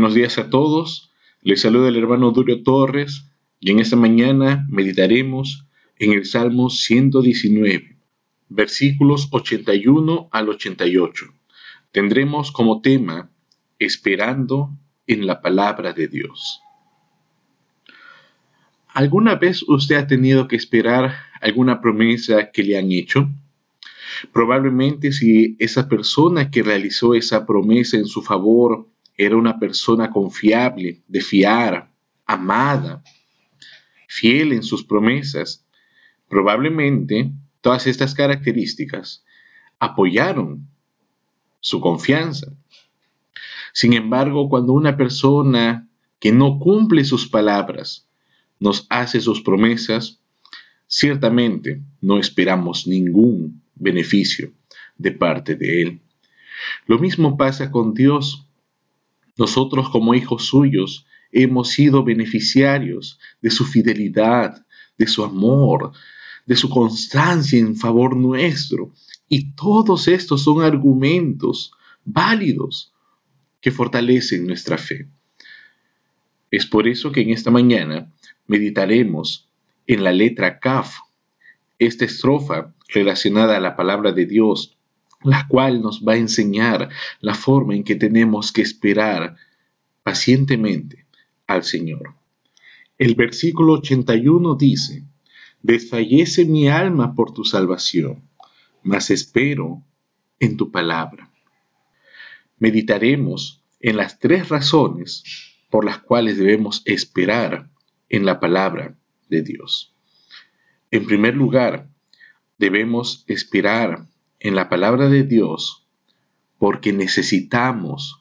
Buenos días a todos. Les saluda el hermano Durio Torres y en esta mañana meditaremos en el Salmo 119, versículos 81 al 88. Tendremos como tema Esperando en la palabra de Dios. ¿Alguna vez usted ha tenido que esperar alguna promesa que le han hecho? Probablemente si esa persona que realizó esa promesa en su favor era una persona confiable, de fiar, amada, fiel en sus promesas. Probablemente todas estas características apoyaron su confianza. Sin embargo, cuando una persona que no cumple sus palabras nos hace sus promesas, ciertamente no esperamos ningún beneficio de parte de Él. Lo mismo pasa con Dios. Nosotros como hijos suyos hemos sido beneficiarios de su fidelidad, de su amor, de su constancia en favor nuestro. Y todos estos son argumentos válidos que fortalecen nuestra fe. Es por eso que en esta mañana meditaremos en la letra Kaf, esta estrofa relacionada a la palabra de Dios la cual nos va a enseñar la forma en que tenemos que esperar pacientemente al Señor. El versículo 81 dice, Desfallece mi alma por tu salvación, mas espero en tu palabra. Meditaremos en las tres razones por las cuales debemos esperar en la palabra de Dios. En primer lugar, debemos esperar en la palabra de Dios porque necesitamos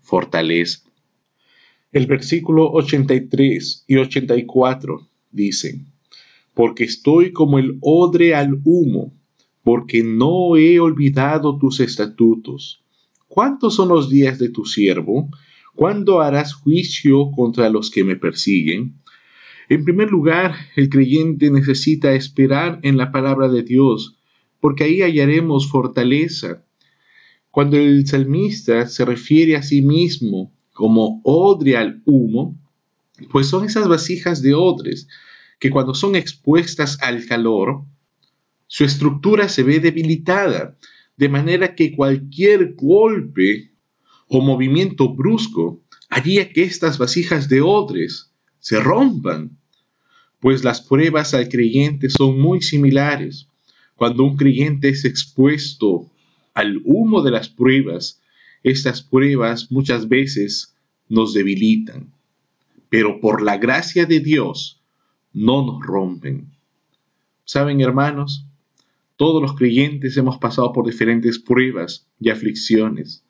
fortaleza. El versículo 83 y 84 dicen, porque estoy como el odre al humo, porque no he olvidado tus estatutos. ¿Cuántos son los días de tu siervo? ¿Cuándo harás juicio contra los que me persiguen? En primer lugar, el creyente necesita esperar en la palabra de Dios, porque ahí hallaremos fortaleza. Cuando el salmista se refiere a sí mismo como odre al humo, pues son esas vasijas de odres que cuando son expuestas al calor, su estructura se ve debilitada, de manera que cualquier golpe o movimiento brusco haría que estas vasijas de odres se rompan, pues las pruebas al creyente son muy similares. Cuando un creyente es expuesto al humo de las pruebas, estas pruebas muchas veces nos debilitan, pero por la gracia de Dios no nos rompen. Saben, hermanos, todos los creyentes hemos pasado por diferentes pruebas y aflicciones.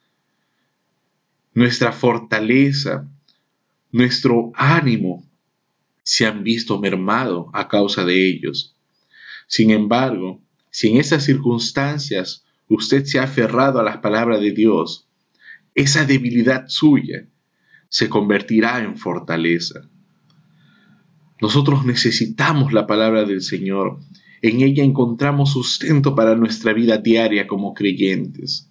Nuestra fortaleza, nuestro ánimo se han visto mermado a causa de ellos. Sin embargo, si en esas circunstancias usted se ha aferrado a las palabras de Dios, esa debilidad suya se convertirá en fortaleza. Nosotros necesitamos la palabra del Señor. En ella encontramos sustento para nuestra vida diaria como creyentes.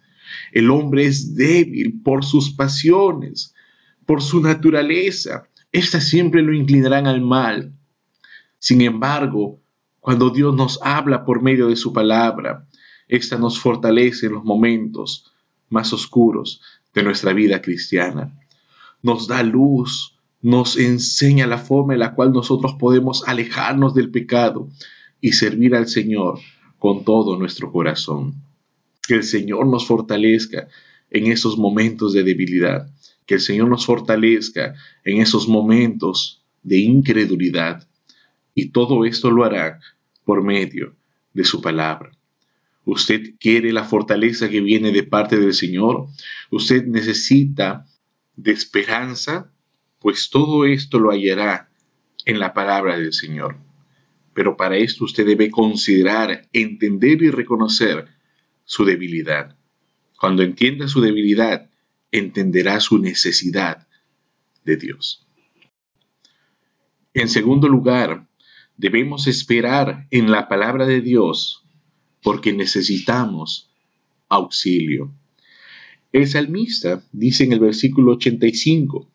El hombre es débil por sus pasiones, por su naturaleza. Estas siempre lo inclinarán al mal. Sin embargo, cuando Dios nos habla por medio de su palabra, esta nos fortalece en los momentos más oscuros de nuestra vida cristiana. Nos da luz, nos enseña la forma en la cual nosotros podemos alejarnos del pecado y servir al Señor con todo nuestro corazón. Que el Señor nos fortalezca en esos momentos de debilidad, que el Señor nos fortalezca en esos momentos de incredulidad, y todo esto lo hará por medio de su palabra. Usted quiere la fortaleza que viene de parte del Señor. Usted necesita de esperanza, pues todo esto lo hallará en la palabra del Señor. Pero para esto usted debe considerar, entender y reconocer su debilidad. Cuando entienda su debilidad, entenderá su necesidad de Dios. En segundo lugar, Debemos esperar en la palabra de Dios porque necesitamos auxilio. El salmista dice en el versículo 85,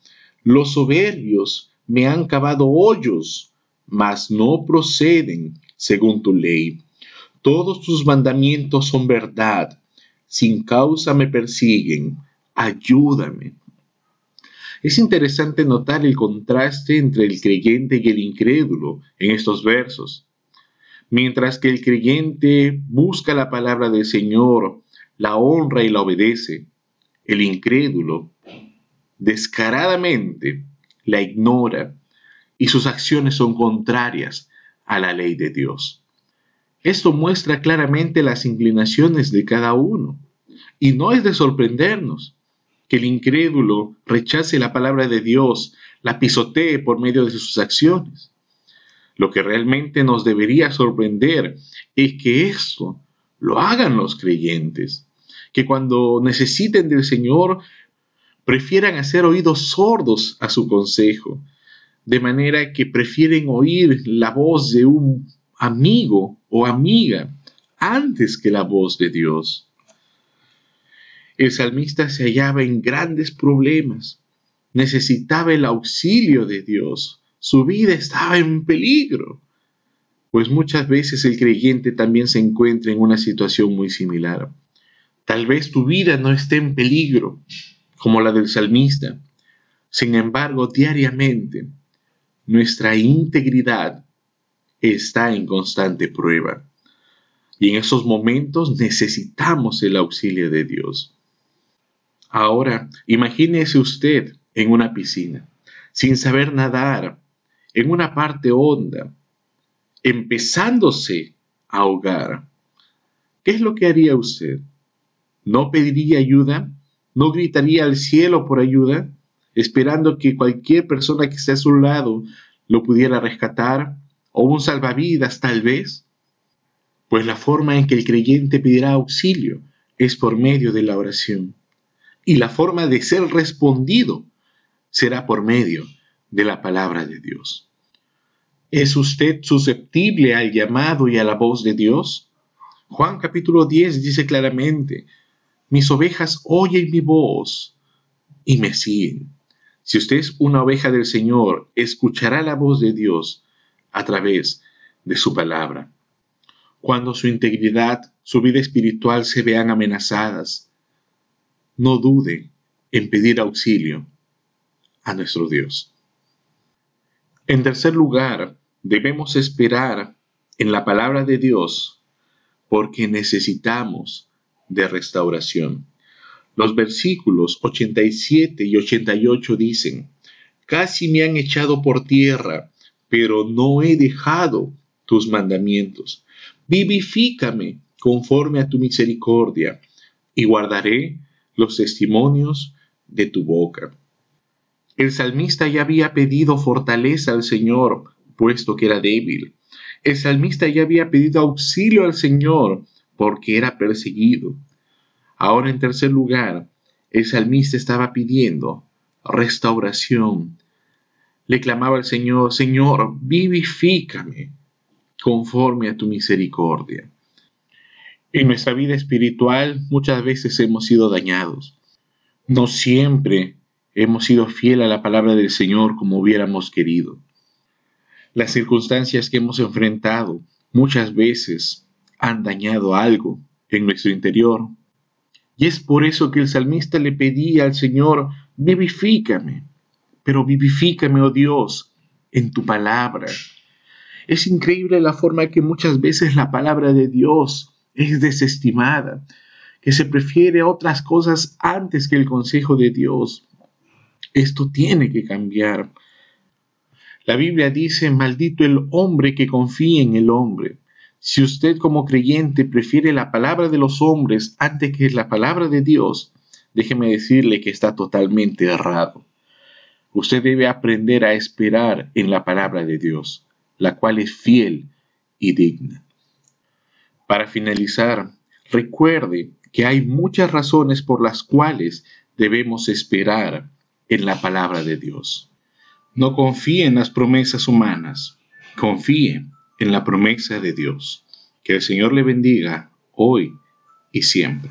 Los soberbios me han cavado hoyos, mas no proceden según tu ley. Todos tus mandamientos son verdad, sin causa me persiguen. Ayúdame. Es interesante notar el contraste entre el creyente y el incrédulo en estos versos. Mientras que el creyente busca la palabra del Señor, la honra y la obedece, el incrédulo descaradamente la ignora y sus acciones son contrarias a la ley de Dios. Esto muestra claramente las inclinaciones de cada uno y no es de sorprendernos que el incrédulo rechace la palabra de Dios, la pisotee por medio de sus acciones. Lo que realmente nos debería sorprender es que esto lo hagan los creyentes, que cuando necesiten del Señor prefieran hacer oídos sordos a su consejo, de manera que prefieren oír la voz de un amigo o amiga antes que la voz de Dios. El salmista se hallaba en grandes problemas, necesitaba el auxilio de Dios, su vida estaba en peligro, pues muchas veces el creyente también se encuentra en una situación muy similar. Tal vez tu vida no esté en peligro, como la del salmista. Sin embargo, diariamente, nuestra integridad está en constante prueba. Y en esos momentos necesitamos el auxilio de Dios. Ahora, imagínese usted en una piscina, sin saber nadar, en una parte honda, empezándose a ahogar. ¿Qué es lo que haría usted? ¿No pediría ayuda? ¿No gritaría al cielo por ayuda, esperando que cualquier persona que esté a su lado lo pudiera rescatar? ¿O un salvavidas tal vez? Pues la forma en que el creyente pedirá auxilio es por medio de la oración y la forma de ser respondido será por medio de la palabra de Dios. ¿Es usted susceptible al llamado y a la voz de Dios? Juan capítulo 10 dice claramente, mis ovejas oyen mi voz y me siguen. Si usted es una oveja del Señor, escuchará la voz de Dios a través de su palabra. Cuando su integridad, su vida espiritual se vean amenazadas, no dude en pedir auxilio a nuestro Dios. En tercer lugar, debemos esperar en la palabra de Dios porque necesitamos de restauración. Los versículos 87 y 88 dicen, Casi me han echado por tierra, pero no he dejado tus mandamientos. Vivifícame conforme a tu misericordia, y guardaré los testimonios de tu boca. El salmista ya había pedido fortaleza al Señor, puesto que era débil. El salmista ya había pedido auxilio al Señor, porque era perseguido. Ahora, en tercer lugar, el salmista estaba pidiendo restauración. Le clamaba al Señor, Señor, vivifícame conforme a tu misericordia. En nuestra vida espiritual muchas veces hemos sido dañados. No siempre hemos sido fiel a la palabra del Señor como hubiéramos querido. Las circunstancias que hemos enfrentado muchas veces han dañado algo en nuestro interior. Y es por eso que el salmista le pedía al Señor, vivifícame, pero vivifícame, oh Dios, en tu palabra. Es increíble la forma que muchas veces la palabra de Dios es desestimada, que se prefiere otras cosas antes que el consejo de Dios. Esto tiene que cambiar. La Biblia dice, maldito el hombre que confía en el hombre. Si usted como creyente prefiere la palabra de los hombres antes que la palabra de Dios, déjeme decirle que está totalmente errado. Usted debe aprender a esperar en la palabra de Dios, la cual es fiel y digna. Para finalizar, recuerde que hay muchas razones por las cuales debemos esperar en la palabra de Dios. No confíe en las promesas humanas, confíe en la promesa de Dios. Que el Señor le bendiga hoy y siempre.